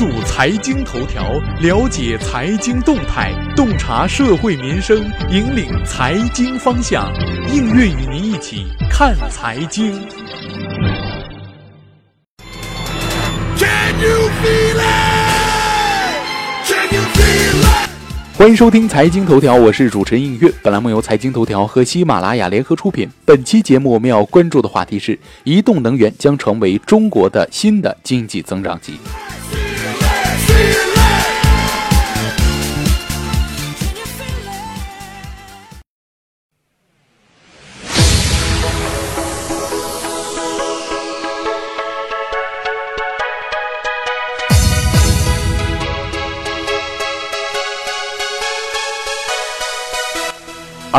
注财经头条，了解财经动态，洞察社会民生，引领财经方向。映月与您一起看财经。欢迎收听财经头条，我是主持人映月。本栏目由财经头条和喜马拉雅联合出品。本期节目我们要关注的话题是：移动能源将成为中国的新的经济增长极。Cheers!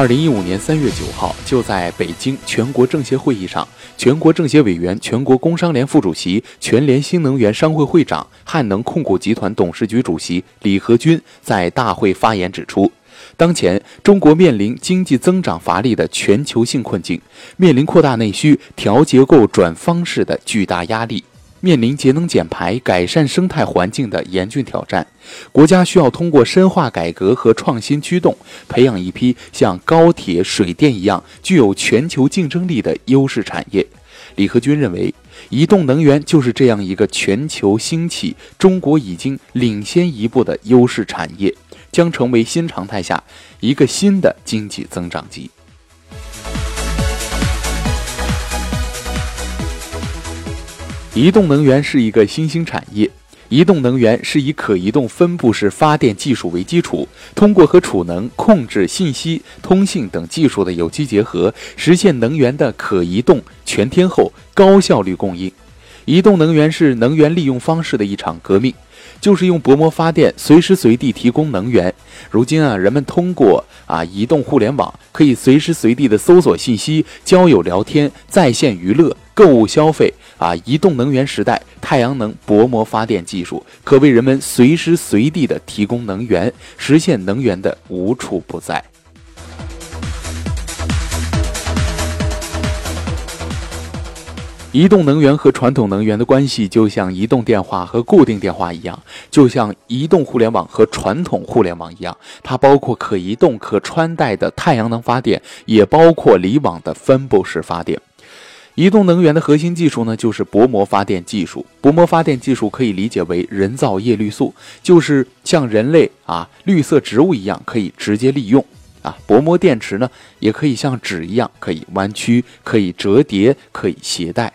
二零一五年三月九号，就在北京全国政协会议上，全国政协委员、全国工商联副主席、全联新能源商会会长、汉能控股集团董事局主席李和军在大会发言指出，当前中国面临经济增长乏力的全球性困境，面临扩大内需、调结构、转方式的巨大压力。面临节能减排、改善生态环境的严峻挑战，国家需要通过深化改革和创新驱动，培养一批像高铁、水电一样具有全球竞争力的优势产业。李和军认为，移动能源就是这样一个全球兴起、中国已经领先一步的优势产业，将成为新常态下一个新的经济增长极。移动能源是一个新兴产业。移动能源是以可移动分布式发电技术为基础，通过和储能、控制、信息、通信等技术的有机结合，实现能源的可移动、全天候、高效率供应。移动能源是能源利用方式的一场革命，就是用薄膜发电，随时随地提供能源。如今啊，人们通过啊移动互联网，可以随时随地的搜索信息、交友聊天、在线娱乐。购物消费啊，移动能源时代，太阳能薄膜发电技术可为人们随时随地的提供能源，实现能源的无处不在。移动能源和传统能源的关系，就像移动电话和固定电话一样，就像移动互联网和传统互联网一样，它包括可移动、可穿戴的太阳能发电，也包括离网的分布式发电。移动能源的核心技术呢，就是薄膜发电技术。薄膜发电技术可以理解为人造叶绿素，就是像人类啊绿色植物一样可以直接利用啊。薄膜电池呢，也可以像纸一样可以弯曲、可以折叠、可以携带。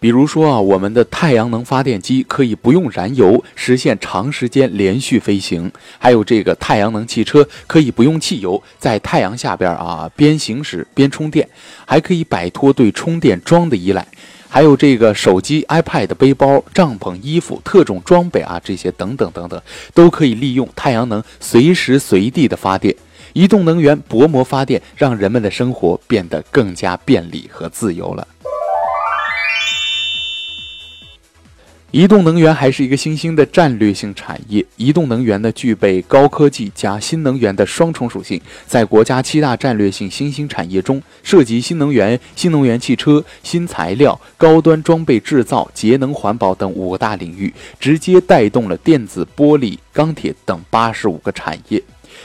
比如说啊，我们的太阳能发电机可以不用燃油，实现长时间连续飞行；还有这个太阳能汽车可以不用汽油，在太阳下边啊边行驶边充电，还可以摆脱对充电桩的依赖；还有这个手机、iPad、背包、帐篷、衣服、特种装备啊这些等等等等，都可以利用太阳能随时随地的发电。移动能源薄膜发电让人们的生活变得更加便利和自由了。移动能源还是一个新兴的战略性产业。移动能源呢，具备高科技加新能源的双重属性，在国家七大战略性新兴产业中，涉及新能源、新能源汽车、新材料、高端装备制造、节能环保等五个大领域，直接带动了电子、玻璃、钢铁等八十五个产业，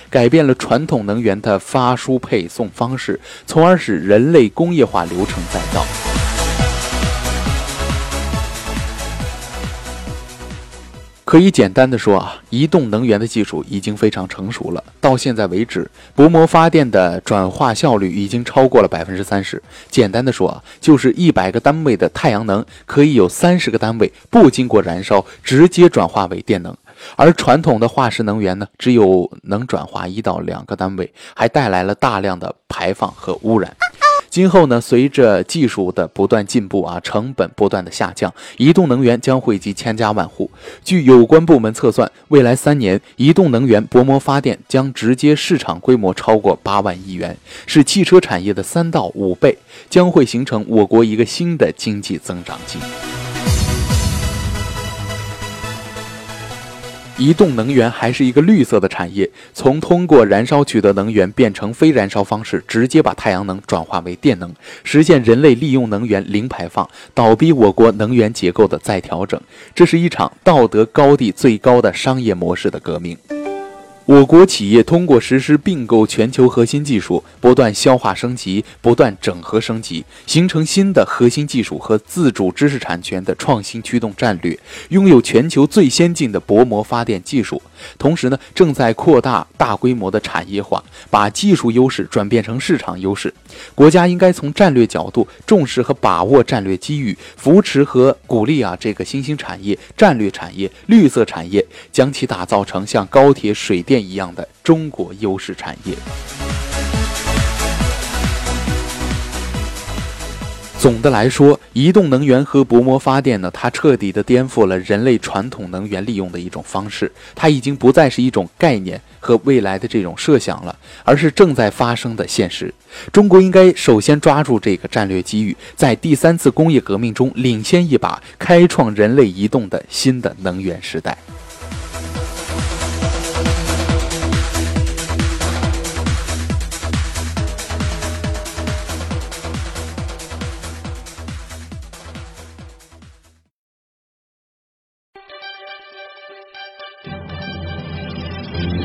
改变了传统能源的发输配送方式，从而使人类工业化流程再造。可以简单的说啊，移动能源的技术已经非常成熟了。到现在为止，薄膜发电的转化效率已经超过了百分之三十。简单的说啊，就是一百个单位的太阳能可以有三十个单位不经过燃烧直接转化为电能，而传统的化石能源呢，只有能转化一到两个单位，还带来了大量的排放和污染。今后呢，随着技术的不断进步啊，成本不断的下降，移动能源将惠及千家万户。据有关部门测算，未来三年，移动能源薄膜发电将直接市场规模超过八万亿元，是汽车产业的三到五倍，将会形成我国一个新的经济增长极。移动能源还是一个绿色的产业，从通过燃烧取得能源变成非燃烧方式，直接把太阳能转化为电能，实现人类利用能源零排放，倒逼我国能源结构的再调整。这是一场道德高地最高的商业模式的革命。我国企业通过实施并购全球核心技术，不断消化升级，不断整合升级，形成新的核心技术和自主知识产权的创新驱动战略，拥有全球最先进的薄膜发电技术。同时呢，正在扩大大规模的产业化，把技术优势转变成市场优势。国家应该从战略角度重视和把握战略机遇，扶持和鼓励啊这个新兴产业、战略产业、绿色产业，将其打造成像高铁、水电一样的中国优势产业。总的来说，移动能源和薄膜发电呢，它彻底的颠覆了人类传统能源利用的一种方式。它已经不再是一种概念和未来的这种设想了，而是正在发生的现实。中国应该首先抓住这个战略机遇，在第三次工业革命中领先一把，开创人类移动的新的能源时代。